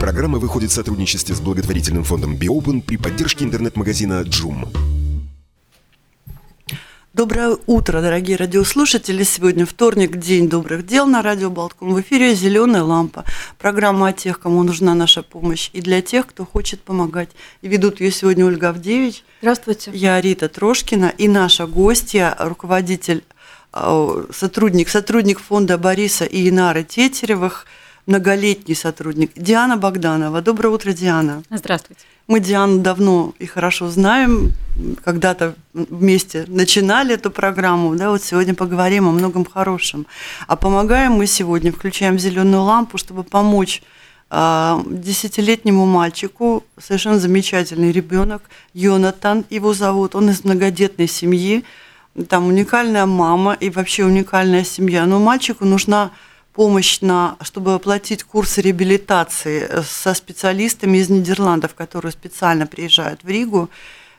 Программа выходит в сотрудничестве с благотворительным фондом Биопен при поддержке интернет-магазина Джум. Доброе утро, дорогие радиослушатели. Сегодня вторник, день добрых дел на радио Болтком. В эфире «Зеленая лампа». Программа о тех, кому нужна наша помощь, и для тех, кто хочет помогать. И ведут ее сегодня Ольга Авдевич. Здравствуйте. Я Рита Трошкина и наша гостья, руководитель, э, сотрудник, сотрудник фонда Бориса и Инары Тетеревых – многолетний сотрудник Диана Богданова. Доброе утро, Диана. Здравствуйте. Мы Диану давно и хорошо знаем, когда-то вместе начинали эту программу, да, вот сегодня поговорим о многом хорошем. А помогаем мы сегодня, включаем зеленую лампу, чтобы помочь а, десятилетнему мальчику, совершенно замечательный ребенок, Йонатан его зовут, он из многодетной семьи, там уникальная мама и вообще уникальная семья, но мальчику нужна помощь на, чтобы оплатить курсы реабилитации э, со специалистами из Нидерландов, которые специально приезжают в Ригу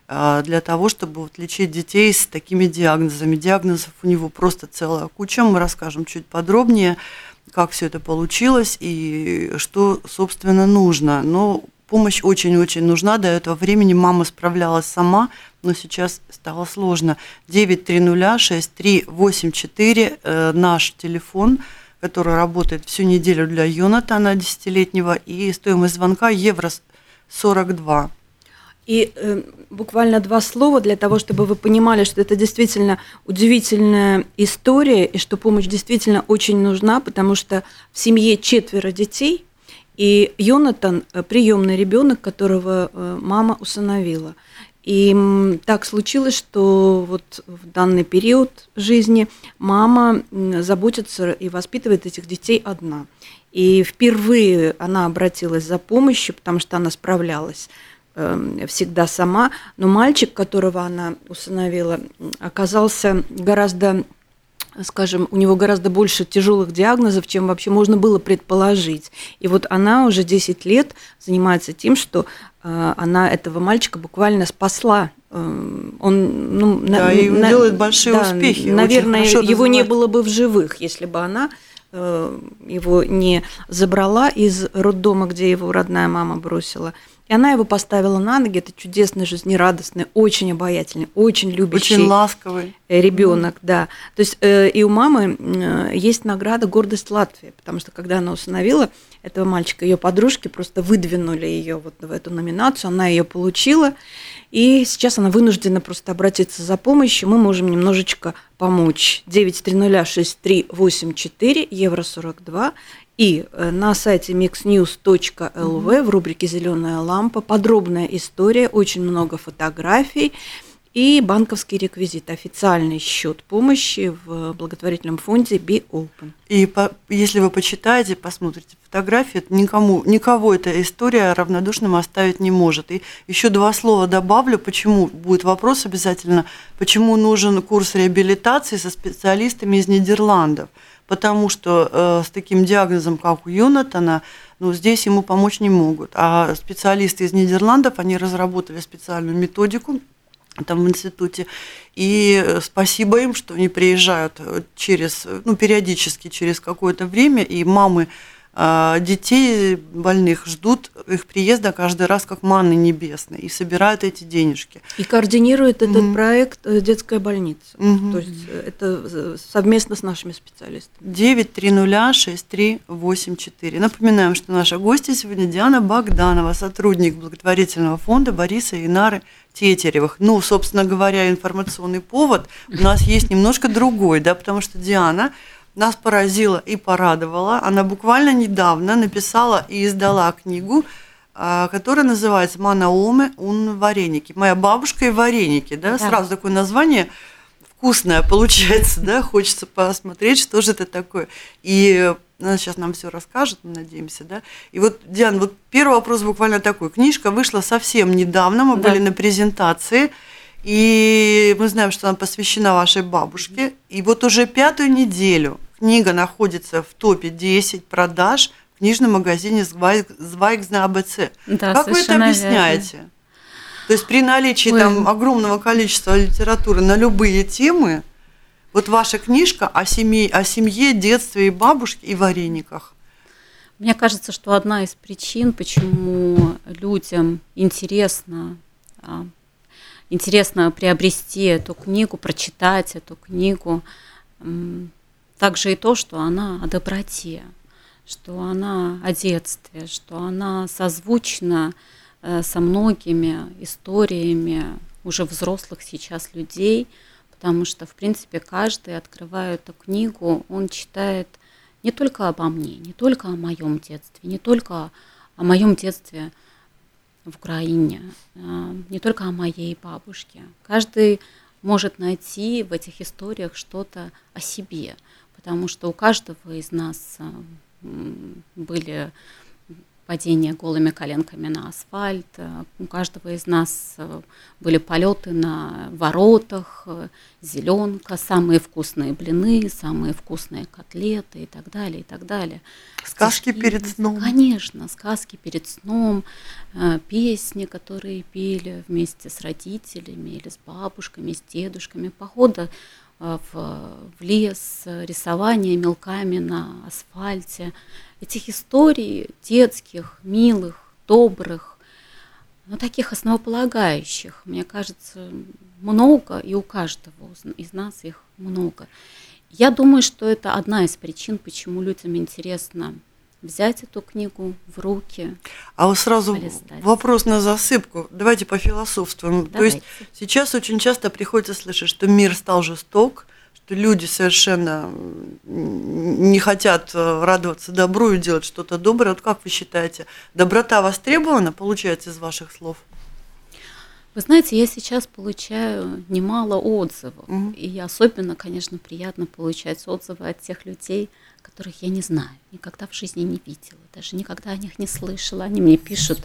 э, для того, чтобы вот лечить детей с такими диагнозами. Диагнозов у него просто целая куча. Мы расскажем чуть подробнее, как все это получилось и что, собственно, нужно. Но помощь очень-очень нужна. До этого времени мама справлялась сама, но сейчас стало сложно. 9306384 э, наш телефон – который работает всю неделю для Йонатана, десятилетнего, и стоимость звонка евро 42. И э, буквально два слова для того, чтобы вы понимали, что это действительно удивительная история, и что помощь действительно очень нужна, потому что в семье четверо детей, и Йонатан э, приемный ребенок, которого э, мама усыновила – и так случилось, что вот в данный период жизни мама заботится и воспитывает этих детей одна. И впервые она обратилась за помощью, потому что она справлялась эм, всегда сама, но мальчик, которого она усыновила, оказался гораздо скажем, у него гораздо больше тяжелых диагнозов, чем вообще можно было предположить. И вот она уже 10 лет занимается тем, что э, она этого мальчика буквально спасла. Э, он, ну, да, на, и на, делает большие да, успехи. Наверное, его не было бы в живых, если бы она э, его не забрала из роддома, где его родная мама бросила. И она его поставила на ноги. Это чудесный, жизнерадостный, очень обаятельный, очень любящий. Очень ласковый. Ребенок, mm. да. То есть э, и у мамы э, есть награда «Гордость Латвии», потому что когда она установила этого мальчика, ее подружки просто выдвинули ее вот в эту номинацию, она ее получила. И сейчас она вынуждена просто обратиться за помощью. Мы можем немножечко помочь. 9306384, евро 42. И э, на сайте mixnews.lv в рубрике «Зеленая лампа» подробная история, очень много фотографий и банковский реквизит, официальный счет помощи в благотворительном фонде Be Open. И по, если вы почитаете, посмотрите фотографии, никому, никого эта история равнодушным оставить не может. И еще два слова добавлю, почему, будет вопрос обязательно, почему нужен курс реабилитации со специалистами из Нидерландов – потому что э, с таким диагнозом, как у Йонатана, ну, здесь ему помочь не могут. А специалисты из Нидерландов, они разработали специальную методику там в институте. И э, спасибо им, что они приезжают через, ну, периодически через какое-то время, и мамы детей больных ждут их приезда каждый раз как манны небесной и собирают эти денежки. И координирует этот mm-hmm. проект э, детская больница. Mm-hmm. То есть э, это э, совместно с нашими специалистами. 9306384. Напоминаем, что наша гостья сегодня Диана Богданова, сотрудник благотворительного фонда Бориса и Нары Тетеревых. Ну, собственно говоря, информационный повод у нас есть немножко другой, да, потому что Диана нас поразила и порадовала. Она буквально недавно написала и издала книгу, а, которая называется «Манаоме ун вареники». «Моя бабушка и вареники». Да? Да. Сразу такое название вкусное получается, да, хочется посмотреть, что же это такое. И она сейчас нам все расскажет, мы надеемся, да. И вот, Диана, вот первый вопрос буквально такой. Книжка вышла совсем недавно, мы да. были на презентации, и мы знаем, что она посвящена вашей бабушке. И вот уже пятую неделю книга находится в топе 10 продаж в книжном магазине Звайгз на АБЦ. Да, как вы это объясняете? Верно. То есть при наличии Ой. там огромного количества литературы на любые темы, вот ваша книжка о семье, о семье, детстве и бабушке и варениках. Мне кажется, что одна из причин, почему людям интересно, а, интересно приобрести эту книгу, прочитать эту книгу, также и то, что она о доброте, что она о детстве, что она созвучна Э, со многими историями уже взрослых сейчас людей, потому что, в принципе, каждый, открывая эту книгу, он читает не только обо мне, не только о моем детстве, не только о моем детстве в Украине, а, не только о моей бабушке. Каждый может найти в этих историях что-то о себе, потому что у каждого из нас были падение голыми коленками на асфальт. У каждого из нас э, были полеты на воротах, э, зеленка, самые вкусные блины, самые вкусные котлеты и так далее, и так далее. Сказки Стишки, перед сном. Конечно, сказки перед сном, э, песни, которые пели вместе с родителями или с бабушками, с дедушками, похода в, в лес, рисование мелками на асфальте этих историй детских, милых, добрых, но таких основополагающих, мне кажется, много, и у каждого из нас их много. Я думаю, что это одна из причин, почему людям интересно взять эту книгу в руки. А вот сразу полистать. вопрос на засыпку. Давайте пофилософствуем. Давайте. То есть сейчас очень часто приходится слышать, что мир стал жесток, что люди совершенно не хотят э, радоваться добру и делать что-то доброе. Вот как вы считаете, доброта востребована, получается, из ваших слов? Вы знаете, я сейчас получаю немало отзывов. Угу. И особенно, конечно, приятно получать отзывы от тех людей, которых я не знаю, никогда в жизни не видела, даже никогда о них не слышала. Они мне пишут,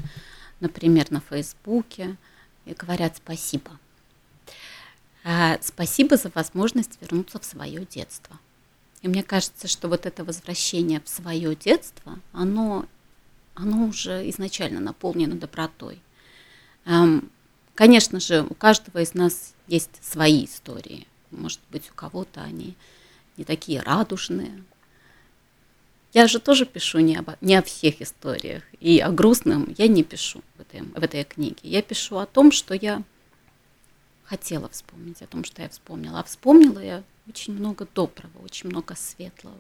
например, на Фейсбуке и говорят спасибо. А, спасибо за возможность вернуться в свое детство. И мне кажется, что вот это возвращение в свое детство, оно, оно уже изначально наполнено добротой. Конечно же, у каждого из нас есть свои истории. Может быть, у кого-то они не такие радужные. Я же тоже пишу не, об, не о всех историях. И о грустном я не пишу в этой, в этой книге. Я пишу о том, что я хотела вспомнить о том, что я вспомнила. А вспомнила я очень много доброго, очень много светлого,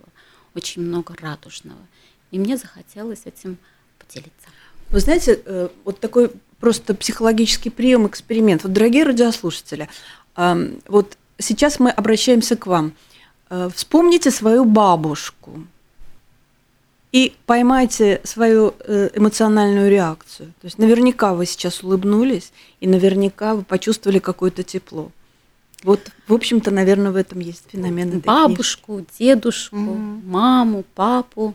очень много радужного. И мне захотелось этим поделиться. Вы знаете, э, вот такой просто психологический прием, эксперимент. Вот, дорогие радиослушатели, вот сейчас мы обращаемся к вам. Э, вспомните свою бабушку, и поймайте свою э, эмоциональную реакцию. То есть наверняка вы сейчас улыбнулись, и наверняка вы почувствовали какое-то тепло. Вот, в общем-то, наверное, в этом есть феномен этой Бабушку, книжки. дедушку, mm маму, папу.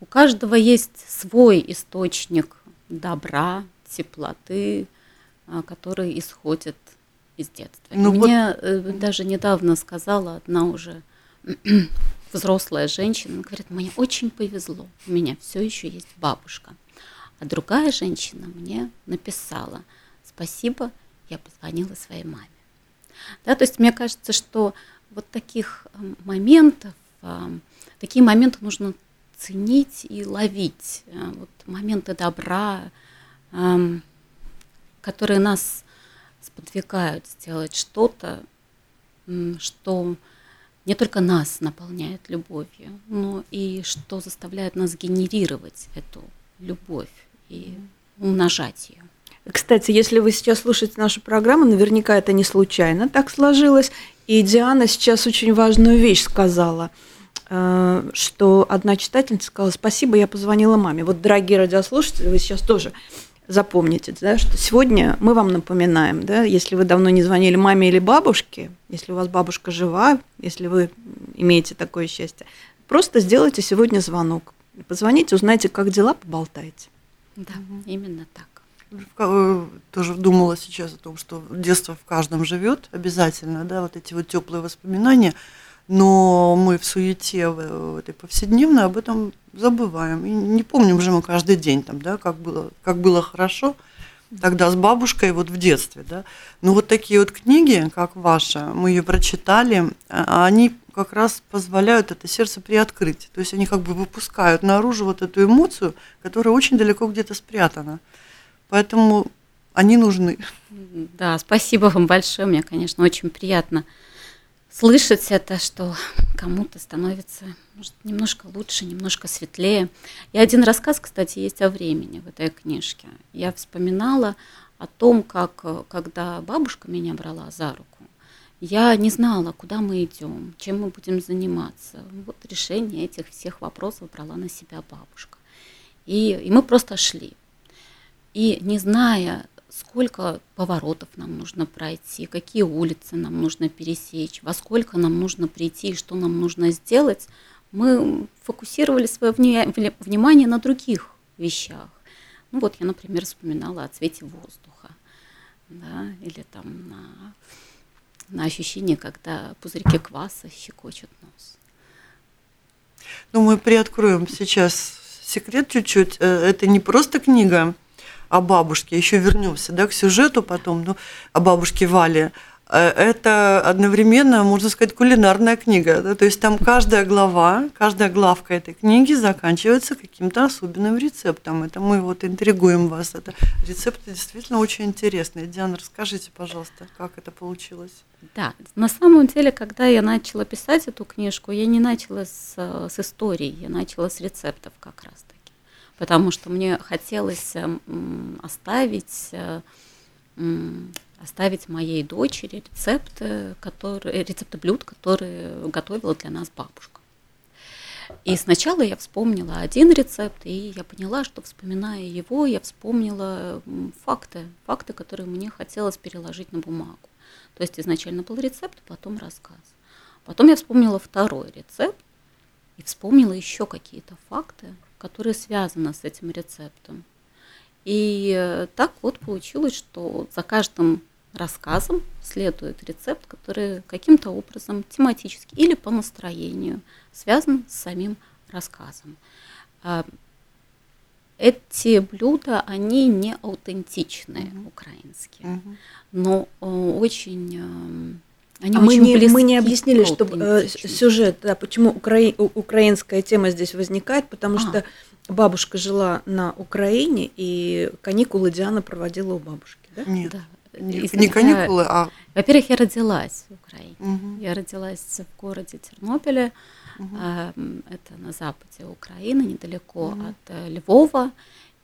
У каждого есть свой источник добра, теплоты, а, который исходит из детства. Ну, Мне вот... Э, даже недавно сказала одна уже взрослая женщина, она говорит, мне очень повезло, у меня все еще есть бабушка. А другая женщина мне написала, спасибо, я позвонила своей маме. Да, то есть мне кажется, что вот таких эм, моментов, эм, такие моменты нужно ценить и ловить. Э, вот моменты добра, эм, которые нас сподвигают сделать что-то, что не только нас наполняет любовью, но и что заставляет нас генерировать эту любовь и умножать ее. Кстати, если вы сейчас слушаете нашу программу, наверняка это не случайно так сложилось. И Диана сейчас очень важную вещь сказала, э, что одна читательница сказала, спасибо, я позвонила маме. Вот, дорогие радиослушатели, вы сейчас тоже запомните, да, что сегодня мы вам напоминаем, да, если вы давно не звонили маме или бабушке, если у вас бабушка жива, если вы имеете такое счастье, просто сделайте сегодня звонок. Позвоните, узнайте, как дела, поболтайте. Да, именно так. Э, тоже думала сейчас о том, что детство в каждом живет обязательно, да, вот эти вот теплые воспоминания, но мы в суете в этой повседневной об этом забываем. И не помним же мы каждый день, там, да, как, было, как было хорошо тогда с бабушкой вот в детстве. Да. Но вот такие вот книги, как ваша, мы ее прочитали, а, они как раз позволяют это сердце приоткрыть. То есть они как бы выпускают наружу вот эту эмоцию, которая очень далеко где-то спрятана. Поэтому они нужны. Да, спасибо вам большое. Мне, конечно, очень приятно слышать это, что кому-то становится может, немножко лучше, немножко светлее. И один рассказ, кстати, есть о времени в этой книжке. Я вспоминала о том, как когда бабушка меня брала за руку, я не знала, куда мы идем, чем мы будем заниматься. Вот решение этих всех вопросов брала на себя бабушка. И, и мы просто шли. И не зная, сколько поворотов нам нужно пройти, какие улицы нам нужно пересечь, во сколько нам нужно прийти и что нам нужно сделать, мы фокусировали свое внимание на других вещах. Ну вот я, например, вспоминала о цвете воздуха, да, или там на, на ощущение, когда пузырьки кваса щекочут нос. Ну, мы приоткроем сейчас секрет чуть-чуть. Э, это не просто книга, о бабушке, еще вернемся да, к сюжету потом, ну, о бабушке Вале, э, это одновременно, можно сказать, кулинарная книга. Да? То есть там каждая глава, каждая главка этой книги заканчивается каким-то особенным рецептом. Это мы вот интригуем вас. Это рецепты действительно очень интересные. Диана, расскажите, пожалуйста, как это получилось? Да, на самом деле, когда я начала писать эту книжку, я не начала с, с истории, я начала с рецептов как раз потому что мне хотелось эм, оставить, э, оставить моей дочери рецепты, которые, рецепты блюд, которые готовила для нас бабушка. И сначала я вспомнила один рецепт, и я поняла, что вспоминая его, я вспомнила факты, факты, которые мне хотелось переложить на бумагу. То есть изначально был рецепт, потом рассказ. Потом я вспомнила второй рецепт и вспомнила еще какие-то факты, которые связаны с этим рецептом. И э, так вот получилось, что за каждым рассказом следует рецепт, который каким-то образом тематически или по настроению связан с самим рассказом. А, эти блюда, они не аутентичные mm-hmm. украинские, mm-hmm. но э, очень э, они а мы не, мы не объяснили, что э, сюжет, да, почему укра... украинская тема здесь возникает, потому а. что бабушка жила на Украине, и каникулы Диана проводила у бабушки, да? Нет. Да. Не, не каникулы, а... Во-первых, я родилась в Украине. Угу. Я родилась в городе Тернополе, угу. это на западе Украины, недалеко угу. от э, Львова.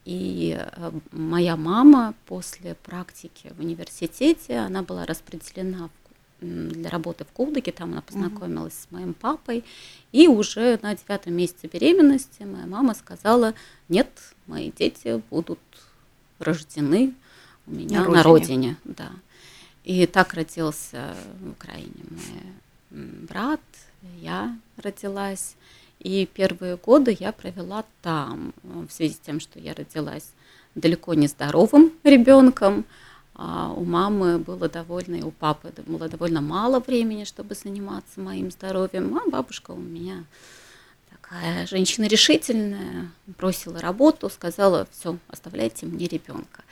И э, моя мама после практики в университете, она была распределена в для работы в Кулдыке, там она познакомилась mm-hmm. с моим папой, и уже на девятом месяце беременности моя мама сказала, нет, мои дети будут рождены у меня на, на родине. Да. И так родился в Украине мой брат, я родилась, и первые годы я провела там, в связи с тем, что я родилась далеко не здоровым ребенком, а у мамы было довольно, и у папы было довольно мало времени, чтобы заниматься моим здоровьем. А бабушка у меня такая женщина решительная, бросила работу, сказала, все, оставляйте мне ребенка.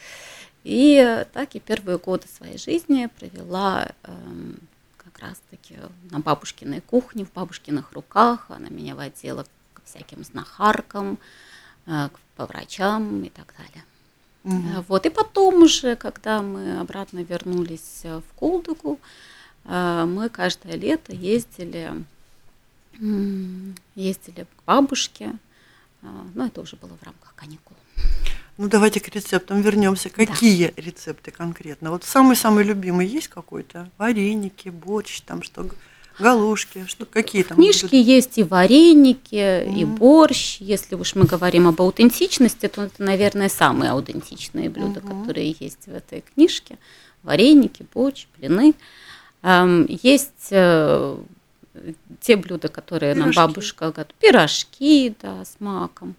И так и первые годы своей жизни провела эм, как раз-таки на бабушкиной кухне, в бабушкиных руках. Она меня водила к всяким знахаркам, э, по врачам и так далее. Угу. Вот, и потом уже, когда мы обратно вернулись э, в Колдугу, э, мы каждое лето ездили, ездили к бабушке, но это уже было в рамках каникул. Ну, давайте к рецептам вернемся. Какие да. рецепты конкретно? Вот самый-самый любимый есть какой-то? Вареники, борщ, там что? Галушки, что какие там? Книжки будут? есть и вареники, mm-hmm. и борщ. Если уж мы говорим об аутентичности, то это, наверное, самые аутентичные блюда, mm-hmm. которые есть в этой книжке. Вареники, борщ, блины. Есть э, те блюда, которые Пирожки. нам бабушка готовит. Пирожки, да, с маком.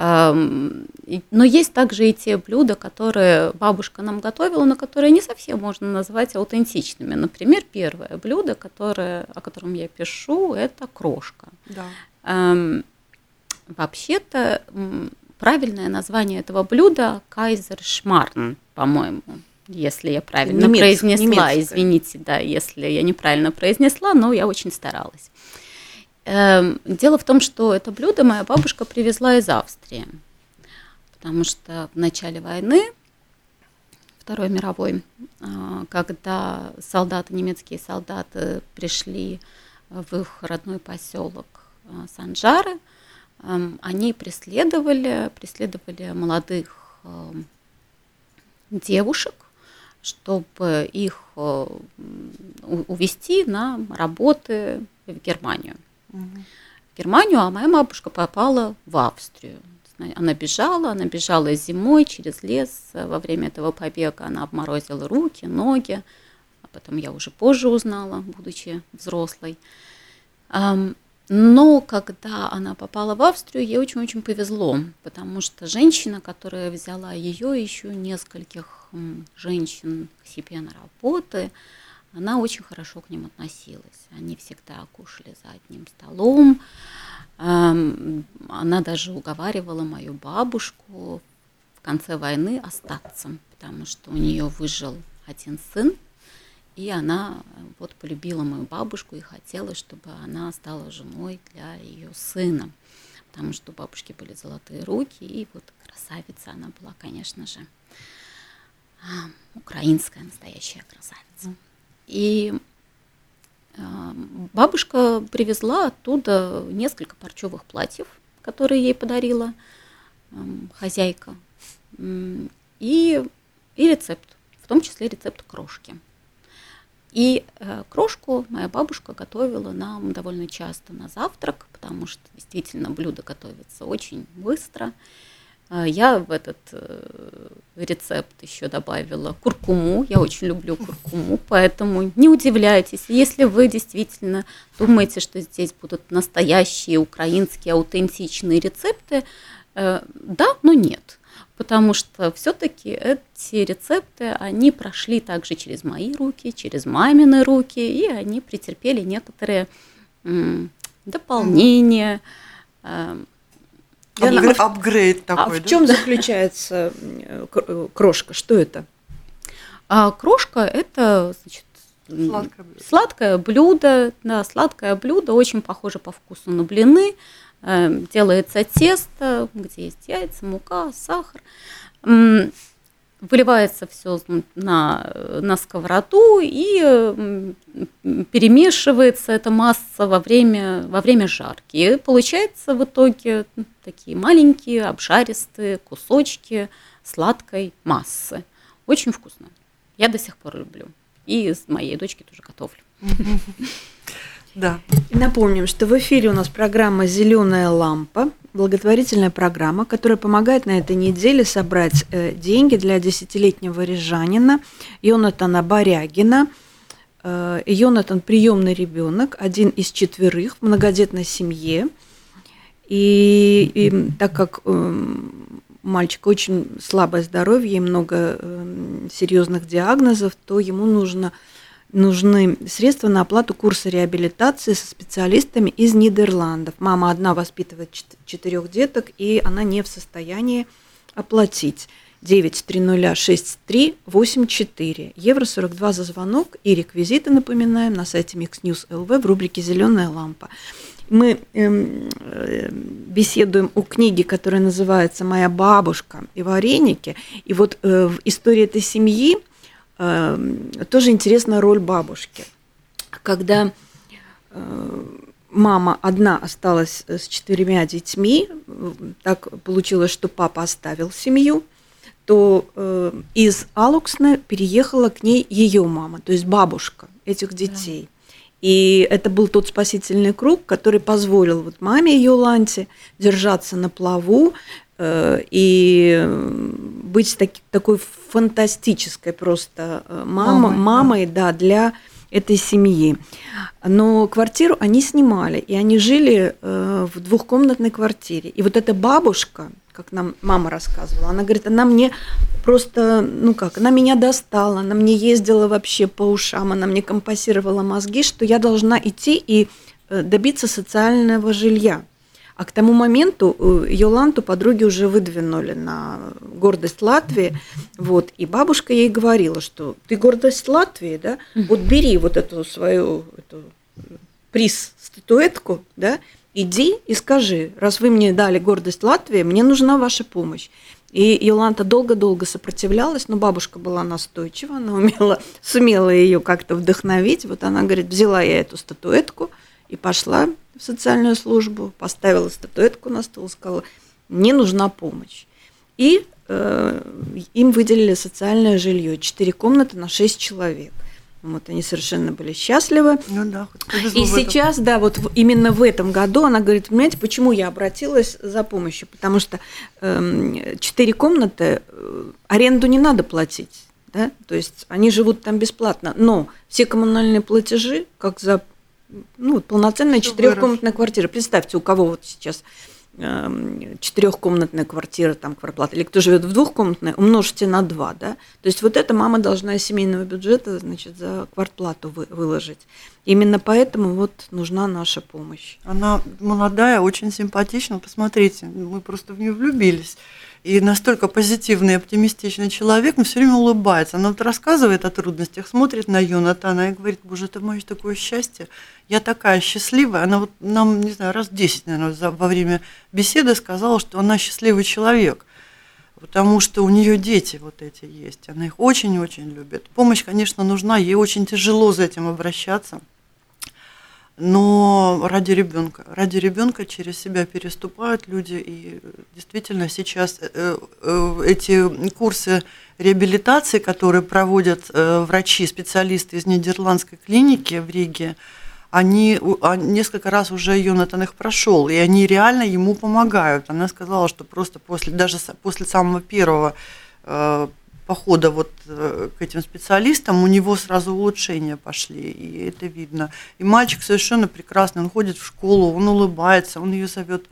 Но есть также и те блюда, которые бабушка нам готовила, но которые не совсем можно назвать аутентичными. Например, первое блюдо, которое, о котором я пишу, это крошка. Да. Вообще-то правильное название этого блюда кайзершмарн, по-моему, если я правильно Немец, произнесла. Немецкое. Извините, да, если я неправильно произнесла, но я очень старалась. Эм, дело в том, что это блюдо моя бабушка привезла из Австрии, потому что в начале войны, Второй мировой, а, когда солдаты, немецкие солдаты пришли в их родной поселок а, Санжары, эм, они преследовали, преследовали молодых эм, девушек, чтобы их э, увезти на работы в Германию в Германию, а моя бабушка попала в Австрию. Она бежала, она бежала зимой через лес. Во время этого побега она обморозила руки, ноги. А потом я уже позже узнала, будучи взрослой. Но когда она попала в Австрию, ей очень-очень повезло, потому что женщина, которая взяла ее, еще нескольких женщин к себе на работы, она очень хорошо к ним относилась. Они всегда кушали за одним столом. Она даже уговаривала мою бабушку в конце войны остаться, потому что у нее выжил один сын, и она вот полюбила мою бабушку и хотела, чтобы она стала женой для ее сына, потому что у бабушки были золотые руки, и вот красавица она была, конечно же, украинская настоящая красавица. И а, бабушка привезла оттуда несколько парчевых платьев, которые ей подарила хозяйка, и, и рецепт, в том числе рецепт крошки. И э, крошку моя бабушка готовила нам довольно часто на завтрак, потому что действительно блюдо готовится очень быстро. Я в этот э, рецепт еще добавила куркуму. Я очень люблю куркуму, поэтому не удивляйтесь, если вы действительно думаете, что здесь будут настоящие украинские аутентичные рецепты, э, да, но нет. Потому что все-таки эти рецепты, они прошли также через мои руки, через мамины руки, и они претерпели некоторые дополнения, mm Апгрейд, апгрейд такой. А в чем заключается э, крошка? Что это? А крошка это значит, сладкое блюдо. сладкое блюдо, да, сладкое блюдо, очень похоже по вкусу на блины. Эм, делается тесто, где есть яйца, мука, сахар выливается все на, на сковороду и перемешивается эта масса во время, во время жарки. И получается в итоге такие маленькие обжаристые кусочки сладкой массы. Очень вкусно. Я до сих пор люблю. И с моей дочки тоже готовлю. Да. Напомним, что в эфире у нас программа «Зеленая лампа», благотворительная программа, которая помогает на этой неделе собрать э, деньги для десятилетнего рижанина Йонатана Барягина. Э, Йонатан – приемный ребенок, один из четверых в многодетной семье. И, и так как э, мальчик очень слабое здоровье и много серьезных диагнозов, то ему нужно нужны средства на оплату курса реабилитации со специалистами из Нидерландов. Мама одна воспитывает четырех деток, и она не в состоянии оплатить. 9306384, евро 42 за звонок и реквизиты, напоминаем, на сайте Mix News LV в рубрике «Зеленая лампа». Мы эм, э, беседуем о книге, которая называется «Моя бабушка и вареники». И вот э, в истории этой семьи тоже интересна роль бабушки. Когда э, мама одна осталась с четырьмя детьми, так получилось, что папа оставил семью, то э, из Алуксна переехала к ней ее мама, то есть бабушка этих детей. Да. И это был тот спасительный круг, который позволил вот маме Йоланте держаться на плаву и быть таки, такой фантастической просто э, мама, мамой, мамой да. да, для этой семьи. Но квартиру они снимали, и они жили э, в двухкомнатной квартире. И вот эта бабушка, как нам мама рассказывала, она говорит, она мне просто, ну как, она меня достала, она мне ездила вообще по ушам, она мне компасировала мозги, что я должна идти и э, добиться социального жилья. А к тому моменту э, Йоланту подруги уже выдвинули на гордость Латвии. Вот, и бабушка ей говорила, что ты гордость Латвии, да, вот бери вот эту свою эту приз, статуэтку, да, иди и скажи, раз вы мне дали гордость Латвии, мне нужна ваша помощь. И Йоланта долго-долго сопротивлялась, но бабушка была настойчива, она умела, сумела ее как-то вдохновить. Вот она говорит, взяла я эту статуэтку и пошла в социальную службу, поставила статуэтку на стол, сказала, мне нужна помощь. И э, им выделили социальное жилье, четыре комнаты на шесть человек. Вот они совершенно были счастливы. Ну да, И сейчас, да, вот именно в этом году она говорит, понимаете, почему я обратилась за помощью? Потому что э, четыре комнаты, э, аренду не надо платить, да, то есть они живут там бесплатно, но все коммунальные платежи, как за ну, полноценная четырехкомнатная квартира. Представьте, у кого вот сейчас эм, четырехкомнатная квартира, там квартплата, или кто живет в двухкомнатной, умножьте на два, да. То есть вот эта мама должна из семейного бюджета, значит, за квартплату вы, выложить. Именно поэтому вот нужна наша помощь. Она молодая, очень симпатична, посмотрите, мы просто в нее влюбились и настолько позитивный оптимистичный человек, он все время улыбается. Она вот рассказывает о трудностях, смотрит на Йонатана и говорит, боже, это мое такое счастье, я такая счастливая. Она вот нам, не знаю, раз 10, наверное, во время беседы сказала, что она счастливый человек, потому что у нее дети вот эти есть, она их очень-очень любит. Помощь, конечно, нужна, ей очень тяжело за этим обращаться – но ради ребенка. Ради ребенка через себя переступают люди, и действительно сейчас э, э, эти курсы реабилитации, которые проводят э, врачи, специалисты из нидерландской клиники в Риге, они а, несколько раз уже Йонатан их прошел, и они реально ему помогают. Она сказала, что просто после, даже после самого первого похода вот э, к этим специалистам, у него сразу улучшения пошли, и это видно. И мальчик совершенно прекрасный, он ходит в школу, он улыбается, он ее зовет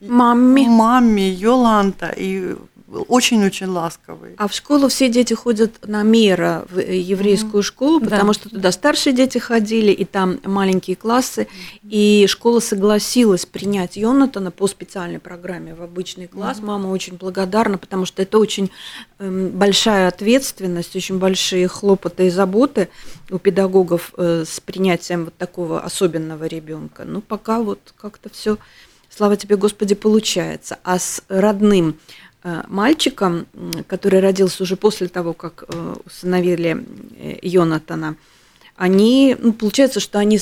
мамми, мамми, Йоланта, и очень-очень ласковый. А в школу все дети ходят на мера в э, еврейскую mm-hmm. школу, потому да. что туда старшие дети ходили, и там маленькие классы, mm-hmm. и школа согласилась принять Йонатана по специальной программе в обычный класс. Mm-hmm. Мама очень благодарна, потому что это очень э, большая ответственность, очень большие хлопоты и заботы у педагогов э, с принятием вот такого особенного ребенка. Ну, пока вот как-то все, слава тебе, Господи, получается. А с родным Э, мальчиком, который родился уже после того, как э, усыновили э, Йонатана, они, ну, получается, что они,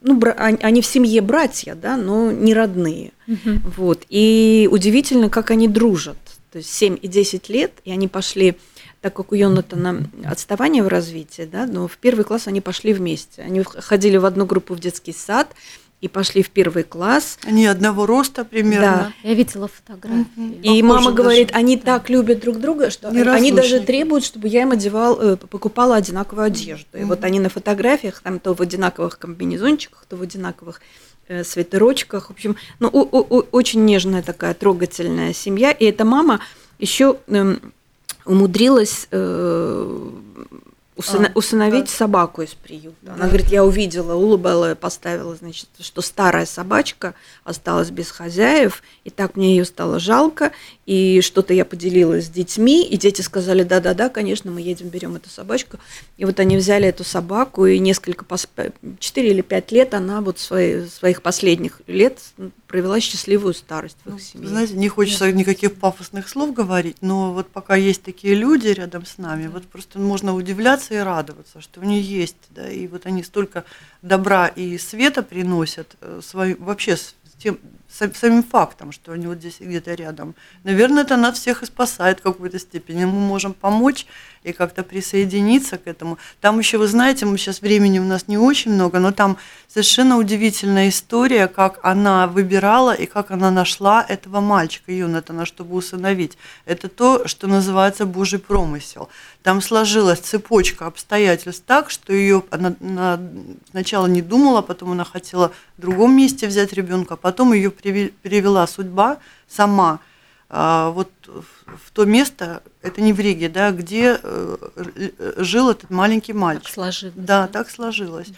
ну, они в семье братья, да, но не родные. Угу. Вот. И удивительно, как они дружат. То есть 7 и 10 лет, и они пошли, так как у Йонатана отставание в развитии, да, но в первый класс они пошли вместе. Они ходили в одну группу в детский сад, и пошли в первый класс. Они одного роста примерно. Да. Я видела фотографии. И мама говорит, даже. они да. так любят друг друга, что Не они даже требуют, чтобы я им одевал, э, покупала одинаковую одежду. И вот они на фотографиях там то в одинаковых комбинезончиках, то в одинаковых э, свитерочках. В общем, ну, у, у, очень нежная такая трогательная семья. И эта мама еще эм, умудрилась э, усына, а, усыновить да. собаку из приюта. Да. Она говорит, я увидела, улыбала, поставила, значит, что старая собачка осталась без хозяев, и так мне ее стало жалко, и что-то я поделилась с детьми, и дети сказали, да-да-да, конечно, мы едем, берем эту собачку. И вот они взяли эту собаку, и несколько, 4 или 5 лет она вот свои, своих последних лет провела счастливую старость в их ну, семье. Знаете, не хочется Нет. никаких пафосных слов говорить, но вот пока есть такие люди рядом с нами, вот просто можно удивляться и радоваться, что они есть, да, и вот они столько добра и света приносят, э, свою, вообще тем, самим фактом, что они вот здесь где-то рядом. Наверное, это нас всех и спасает в какой-то степени. Мы можем помочь и как-то присоединиться к этому. Там еще, вы знаете, мы сейчас времени у нас не очень много, но там совершенно удивительная история, как она выбирала и как она нашла этого мальчика Юнатана, чтобы усыновить. Это то, что называется Божий промысел. Там сложилась цепочка обстоятельств так, что ее она, она сначала не думала, потом она хотела в другом месте взять ребенка, потом ее привела судьба сама а, вот в то место, это не в Риге, да, где э, жил этот маленький мальчик. Так сложилось. Да, так сложилось.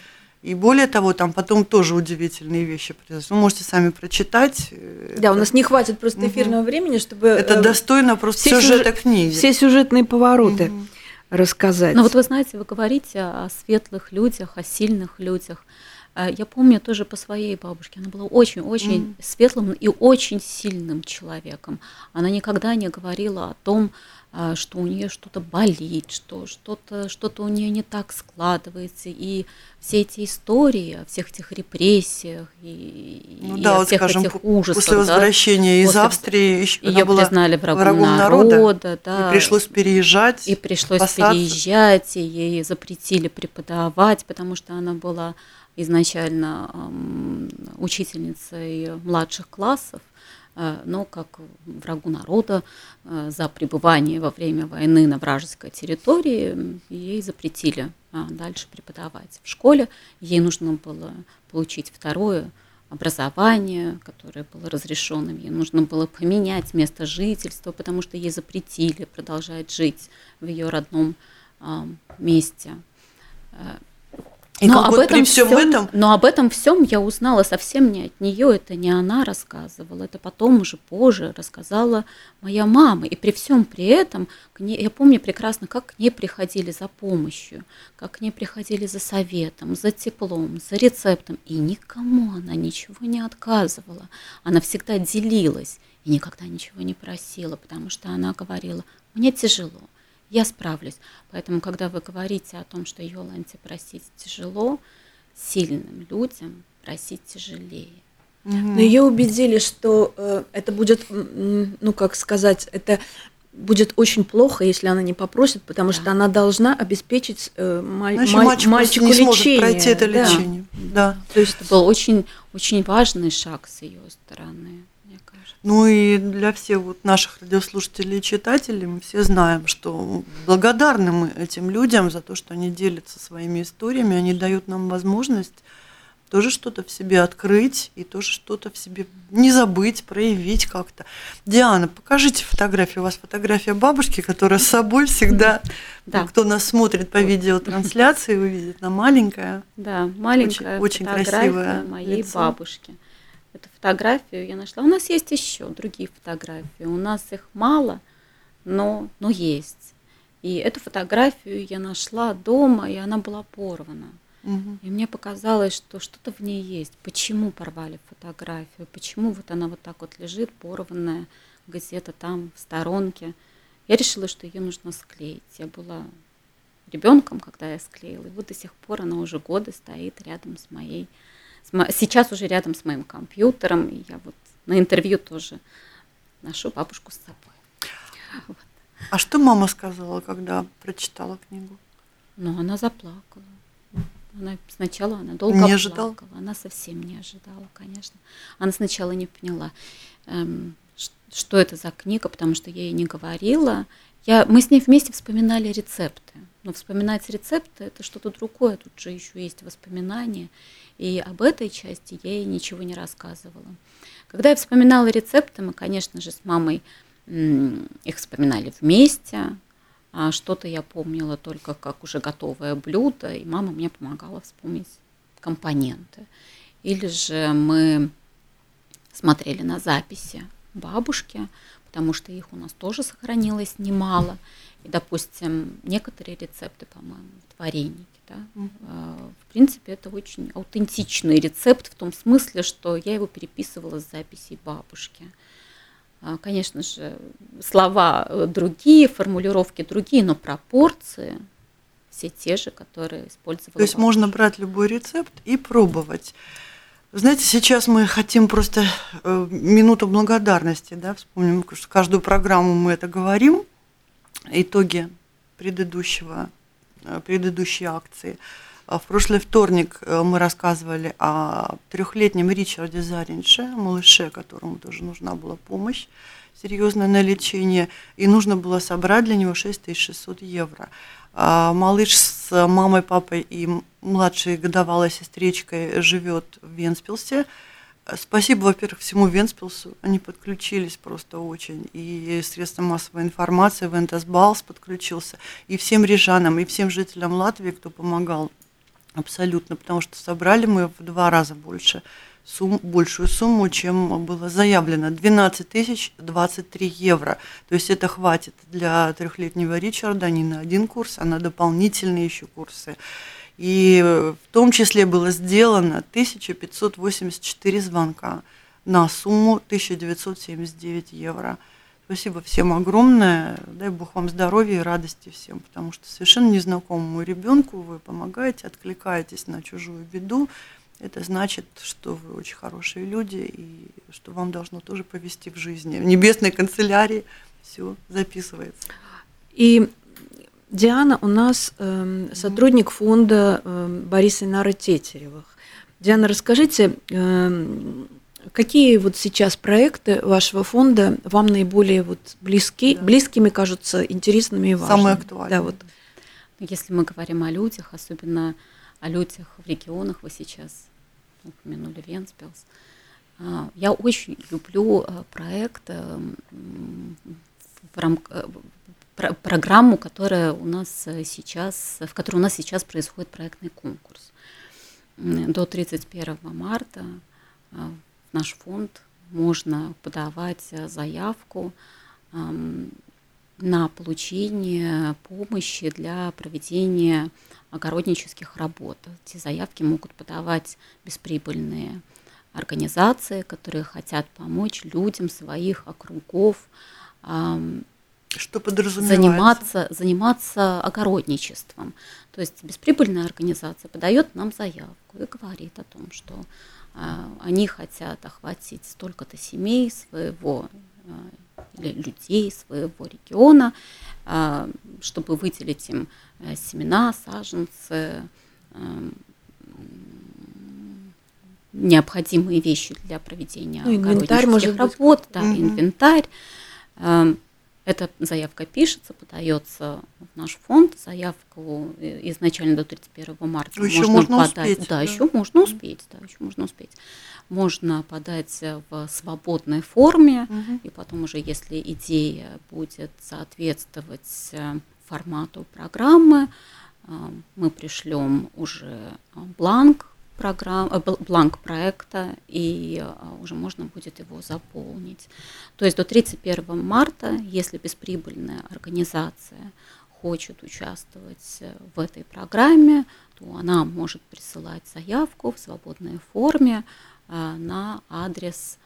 И более того, там потом тоже удивительные вещи произошли. Вы можете сами прочитать. Э, да, это... у нас не хватит просто эфирного угу. времени, чтобы... Это э, достойно просто все сюжета сюжет... книги. Все сюжетные повороты угу. рассказать. Ну вот вы знаете, вы говорите о светлых людях, о сильных людях. А, я помню тоже по своей бабушке, она была очень-очень mm. светлым и очень сильным человеком. Она никогда не говорила о том, а, что у нее что-то болит, что что-то что у нее не так складывается. И все эти истории о всех этих репрессиях и, ну, и да, о вот, всех скажем, этих ужасах. После возвращения да, из. Австрии ее была признали врагом, врагом народа, народа да, и пришлось переезжать. И пришлось спасаться. переезжать, и ей запретили преподавать, потому что она была изначально учительницей младших классов, э, но как врагу народа э, за пребывание во время войны на вражеской территории ей запретили а, дальше преподавать в школе. Ей нужно было получить второе образование, которое было разрешенным. Ей нужно было поменять место жительства, потому что ей запретили продолжать жить в ее родном месте. И но об этом при всем, всем этом... Но об этом всем я узнала совсем не от нее, это не она рассказывала, это потом уже позже рассказала моя мама. И при всем при этом, к ней, я помню прекрасно, как к ней приходили за помощью, как к ней приходили за советом, за теплом, за рецептом. И никому она ничего не отказывала. Она всегда делилась и никогда ничего не просила, потому что она говорила, мне тяжело, я справлюсь. Поэтому, когда вы говорите о том, что Йоланте просить тяжело, сильным людям просить тяжелее. Но ее убедили, что э, это будет, ну как сказать, это будет очень плохо, если она не попросит, потому да. что она должна обеспечить э, маль, Значит, маль, мальчик мальчику не лечение. пройти это лечение. Да. да. То есть это был очень, очень важный шаг с ее стороны. Ну и для всех вот наших радиослушателей и читателей мы все знаем, что благодарны мы этим людям за то, что они делятся своими историями, они дают нам возможность тоже что-то в себе открыть и тоже что-то в себе не забыть, проявить как-то. Диана, покажите фотографию. У вас фотография бабушки, которая с собой всегда, да. кто нас смотрит по видеотрансляции, увидит, она маленькая. Да, маленькая очень, очень красивая моей лицо. бабушки эту фотографию я нашла. У нас есть еще другие фотографии. У нас их мало, но, но есть. И эту фотографию я нашла дома, и она была порвана. Угу. И мне показалось, что что-то в ней есть. Почему порвали фотографию? Почему вот она вот так вот лежит, порванная, где-то там в сторонке? Я решила, что ее нужно склеить. Я была ребенком, когда я склеила. И вот до сих пор она уже годы стоит рядом с моей сейчас уже рядом с моим компьютером, и я вот на интервью тоже ношу бабушку с собой. Вот. А что мама сказала, когда прочитала книгу? Ну, она заплакала. Она сначала она долго не ожидала. плакала, она совсем не ожидала, конечно. Она сначала не поняла, эм, что это за книга, потому что я ей не говорила. Я, мы с ней вместе вспоминали рецепты. Но вспоминать рецепты это что-то другое, тут же еще есть воспоминания. И об этой части я ей ничего не рассказывала. Когда я вспоминала рецепты, мы, конечно же, с мамой их вспоминали вместе. А что-то я помнила только как уже готовое блюдо, и мама мне помогала вспомнить компоненты. Или же мы смотрели на записи бабушки, потому что их у нас тоже сохранилось немало. И, допустим, некоторые рецепты, по-моему, в варенье да? Mm-hmm. В принципе, это очень аутентичный рецепт в том смысле, что я его переписывала с записей бабушки. А, конечно же, слова э, другие, формулировки другие, но пропорции все те же, которые использовала. То есть бабушка. можно брать любой рецепт и пробовать. Знаете, сейчас мы хотим просто э, минуту благодарности, да, вспомним, что каждую программу мы это говорим, итоги предыдущего, э, предыдущей акции. А в прошлый вторник э, мы рассказывали о трехлетнем Ричарде Заринше, малыше, которому тоже нужна была помощь серьезная на лечение, и нужно было собрать для него 6600 евро. А малыш с мамой, папой и младшей годовалой сестричкой живет в Венспилсе. Спасибо, во-первых, всему Венспилсу. Они подключились просто очень. И средства массовой информации, Вентас Балс подключился. И всем рижанам, и всем жителям Латвии, кто помогал абсолютно. Потому что собрали мы в два раза больше сумм, большую сумму, чем было заявлено. 12 тысяч 23 евро. То есть это хватит для трехлетнего Ричарда не на один курс, а на дополнительные еще курсы. И в том числе было сделано 1584 звонка на сумму 1979 евро. Спасибо всем огромное. Дай Бог вам здоровья и радости всем, потому что совершенно незнакомому ребенку вы помогаете, откликаетесь на чужую беду это значит, что вы очень хорошие люди и что вам должно тоже повести в жизни. В небесной канцелярии все записывается. И Диана у нас э, сотрудник фонда э, Бориса Нары Тетеревых. Диана, расскажите, э, какие вот сейчас проекты вашего фонда вам наиболее вот близки, да. близкими кажутся, интересными и важными? Самые актуальные. Да, вот. Если мы говорим о людях, особенно о людях в регионах вы сейчас упомянули Венспилс. А, я очень люблю а, проект э, в рам... Э, программу, которая у нас сейчас, в которой у нас сейчас происходит проектный конкурс. До 31 марта в наш фонд можно подавать заявку на получение помощи для проведения огороднических работ. Эти заявки могут подавать бесприбыльные организации, которые хотят помочь людям своих округов что заниматься, заниматься огородничеством. То есть бесприбыльная организация подает нам заявку и говорит о том, что а, они хотят охватить столько-то семей своего людей своего региона, а, чтобы выделить им э, семена, саженцы, эм, необходимые вещи для проведения ну, инвентарь, может работ, быть. да, угу. инвентарь. Эта заявка пишется, подается в наш фонд. Заявку э, изначально до 31 марта еще можно, можно подать. Успеть, да, да, еще можно успеть, да, еще можно успеть. Можно подать в свободной форме, угу. и потом уже, если идея будет соответствовать э, формату программы, э, мы пришлем уже бланк программ, э, бланк проекта, и э, уже можно будет его заполнить. То есть до 31 марта, если бесприбыльная организация хочет участвовать э, в этой программе, то она может присылать заявку в свободной форме на адрес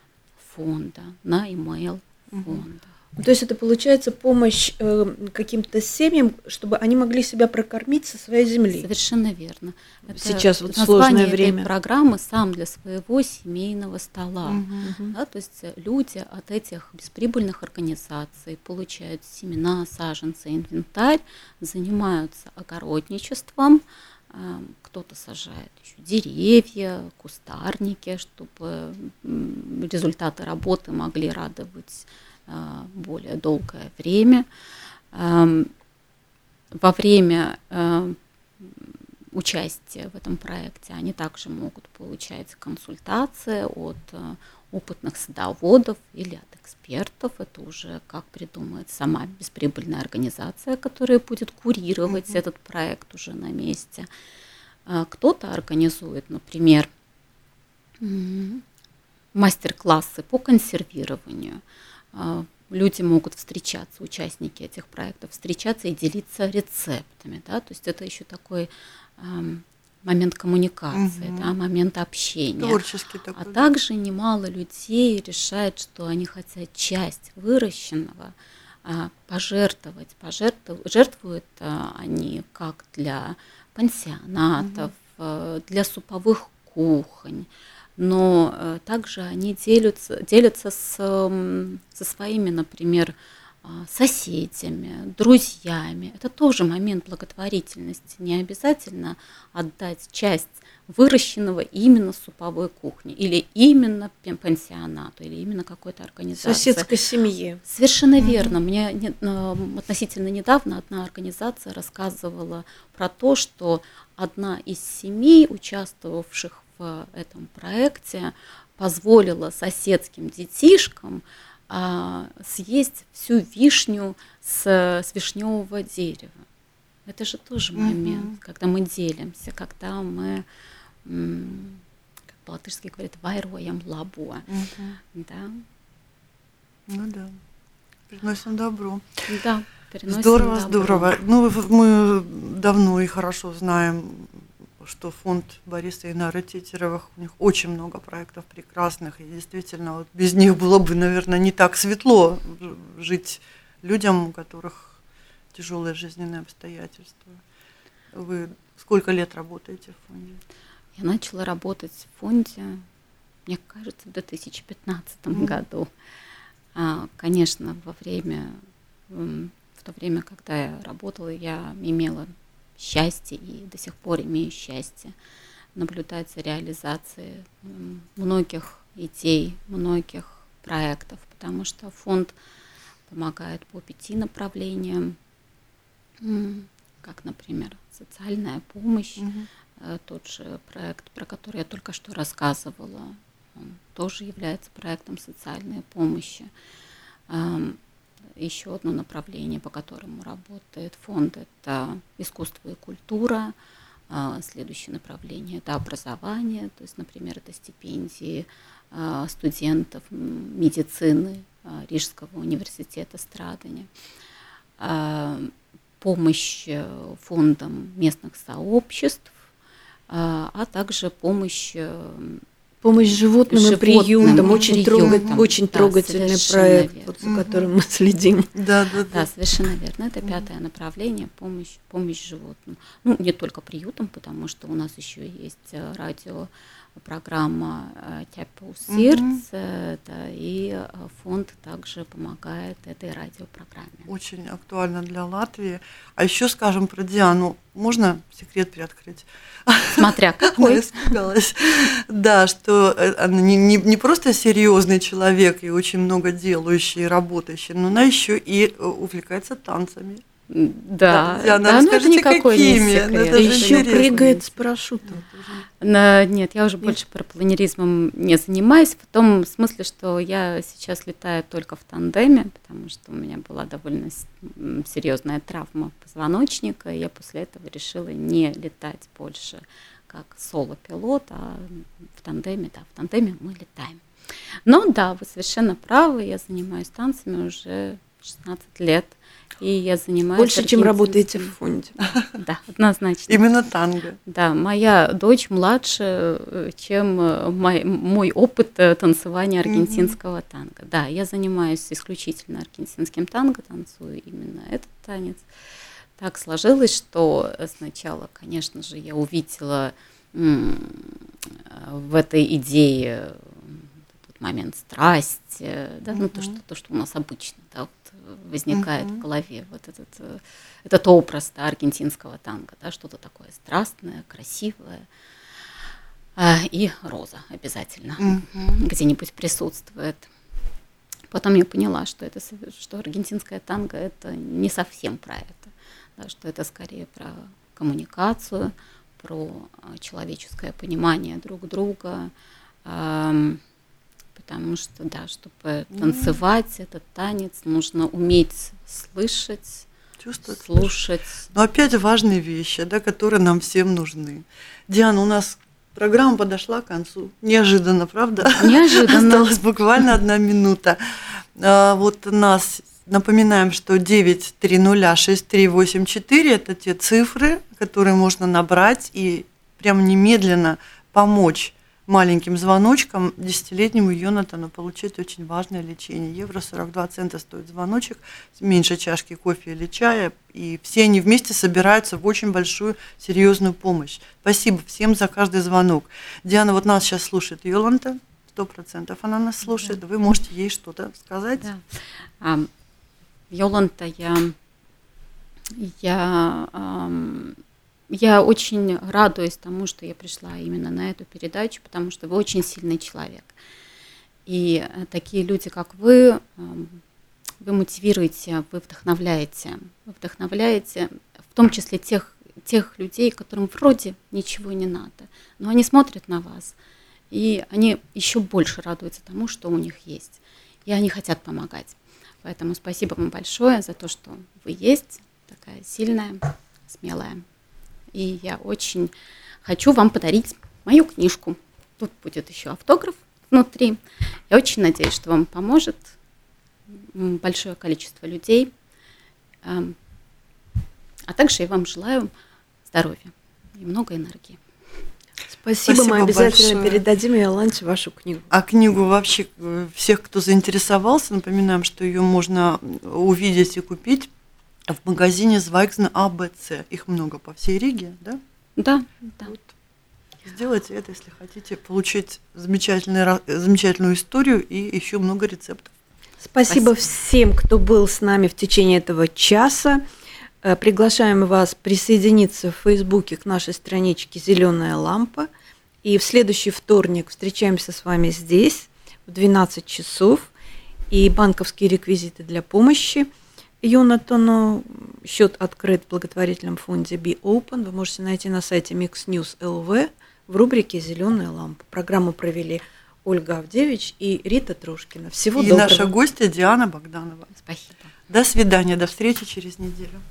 фонда, на email фонда. То есть это получается помощь э, каким-то семьям, чтобы они могли себя прокормить со своей земли. Совершенно верно. Это Сейчас вот сложное время. программы сам для своего семейного стола. Угу. Да, то есть люди от этих бесприбыльных организаций получают семена, саженцы, инвентарь, занимаются огородничеством, э, кто-то сажает еще деревья, кустарники, чтобы результаты работы могли радовать более долгое время. Во время а, участия в этом проекте они также могут получать консультации от а, опытных садоводов или от экспертов. Это уже как придумает сама бесприбыльная организация, которая будет курировать mm-hmm. этот проект уже на месте. Кто-то организует, например, мастер-классы по консервированию. А, люди могут встречаться, участники этих проектов, встречаться и делиться рецептами, да, то есть это еще такой момент коммуникации, угу. да, момент общения. Творческий такой. А также немало людей решает, что они хотят часть выращенного а, пожертвовать, пожертвуют, жертвуют а, они как для пансионатов, угу. для суповых кухонь, но э, также они делятся, делятся с, со своими, например, а, соседями, друзьями. Это тоже момент благотворительности. Не обязательно отдать часть выращенного именно суповой кухни или именно пансионату или именно какой-то организации. Соседской семье. Совершенно верно. Мне не, относительно недавно одна организация рассказывала про то, что одна из семей, участвовавших в этом проекте, позволила соседским детишкам а, съесть всю вишню с, с вишневого дерева. Это же тоже момент, mm-hmm. когда мы делимся, когда мы, как по-латышски говорят, вайроем лабо. Mm-hmm. Да? Ну да. Приносим добро. Да, переносим Здорово, добро. здорово. Ну, мы давно и хорошо знаем что фонд Бориса Инара Тетеревых, у них очень много проектов прекрасных, и действительно вот без них было бы, наверное, не так светло жить людям, у которых тяжелые жизненные обстоятельства. Вы сколько лет работаете в фонде? Я начала работать в фонде, мне кажется, в 2015 mm. году. А, конечно, во время, в то время, когда я работала, я имела счастье и до сих пор имею счастье наблюдать за реализацией многих идей, многих проектов, потому что фонд помогает по пяти направлениям, как, например, социальная помощь, угу. тот же проект, про который я только что рассказывала, он тоже является проектом социальной помощи еще одно направление, по которому работает фонд, это искусство и культура. А, следующее направление – это образование, то есть, например, это стипендии а, студентов медицины а, Рижского университета Страдания, помощь э, фондам местных сообществ, а также помощь э, Помощь животным, животным и приютам. Очень, приютам. очень да, трогательный проект, вот, за которым мы следим. Да, да, да. Да, совершенно верно. Это пятое направление помощь, помощь животным. Ну, не только приютам, потому что у нас еще есть э, радио программа Тяпу сердце, да, и э, фонд также помогает этой радиопрограмме. Очень актуально для Латвии. А еще скажем про Диану. Можно секрет приоткрыть? Смотря какой. Я испугалась. Да, что э, она не, не, не просто серьезный человек и очень много делающий работающий, но она еще и э, увлекается танцами. Да, да, да ну это никакой какими? не секрет. Это еще прыгает с парашютом. На, нет, я уже нет. больше про планеризмом не занимаюсь, в том смысле, что я сейчас летаю только в тандеме, потому что у меня была довольно серьезная травма позвоночника, и я после этого решила не летать больше как соло-пилот, а в тандеме, да, в тандеме мы летаем. Но да, вы совершенно правы, я занимаюсь танцами уже 16 лет. И я занимаюсь... Больше, чем работаете в фонде. Да, однозначно. Именно танго. Да, моя дочь младше, э, чем э, мой, мой опыт э, танцевания аргентинского mm-hmm. танго. Да, я занимаюсь исключительно аргентинским танго, танцую именно этот танец. Так сложилось, что сначала, конечно же, я увидела в этой идее момент страсти, да, mm-hmm. ну то что то, что у нас обычно, да, возникает mm-hmm. в голове вот этот э, этот образ да, аргентинского танго, да, что-то такое страстное, красивое. А, и роза обязательно mm-hmm. где-нибудь присутствует. Потом я поняла, что это что аргентинское танго это не совсем про это, да, что это скорее про коммуникацию, про а, человеческое понимание друг друга, потому что, да, чтобы танцевать этот танец, нужно уметь слышать, чувствовать, слушать. Но опять важные вещи, да, которые нам всем нужны. Диана, у нас программа подошла к концу. Неожиданно, правда? Неожиданно. Осталась буквально одна минута. А, вот нас напоминаем, что 9306384 это те цифры, которые можно набрать и прям немедленно помочь маленьким звоночком десятилетнему Йонатану получить очень важное лечение. Евро 42 цента стоит звоночек, меньше чашки кофе или чая, и все они вместе собираются в очень большую серьезную помощь. Спасибо всем за каждый звонок. Диана вот нас сейчас слушает Йоланта, сто процентов она нас слушает. Да. Вы можете ей что-то сказать? Да. А, Йоланта, я, я я очень радуюсь тому, что я пришла именно на эту передачу, потому что вы очень сильный человек. И э, такие люди, как вы, эм, вы мотивируете, вы вдохновляете. Вы вдохновляете в том числе тех, тех людей, которым вроде ничего не надо, но они смотрят на вас, и они еще больше радуются тому, что у них есть. И они хотят помогать. Поэтому спасибо вам большое за то, что вы есть, такая сильная, смелая. И я очень хочу вам подарить мою книжку. Тут будет еще автограф внутри. Я очень надеюсь, что вам поможет большое количество людей. А также я вам желаю здоровья и много энергии. Спасибо, Спасибо мы обязательно большое. передадим Иоланте вашу книгу. А книгу вообще э, всех, кто заинтересовался, напоминаем, что ее можно увидеть и купить в магазине Звайксна АБЦ. Их много по всей Риге, да? Да, да. Вот. Сделайте это, если хотите получить замечательную, замечательную историю и еще много рецептов. Спасибо, Спасибо всем, кто был с нами в течение этого часа. Э, приглашаем вас присоединиться в Фейсбуке к нашей страничке «Зеленая лампа». И в следующий вторник встречаемся с вами здесь в 12 часов. И банковские реквизиты для помощи – Юнатону счет открыт в благотворительном фонде Be Open. Вы можете найти на сайте Mix News LV в рубрике «Зеленая лампа». Программу провели Ольга Авдевич и Рита Трошкина. Всего и доброго. И наша гостья Диана Богданова. Спасибо. До свидания, до встречи через неделю.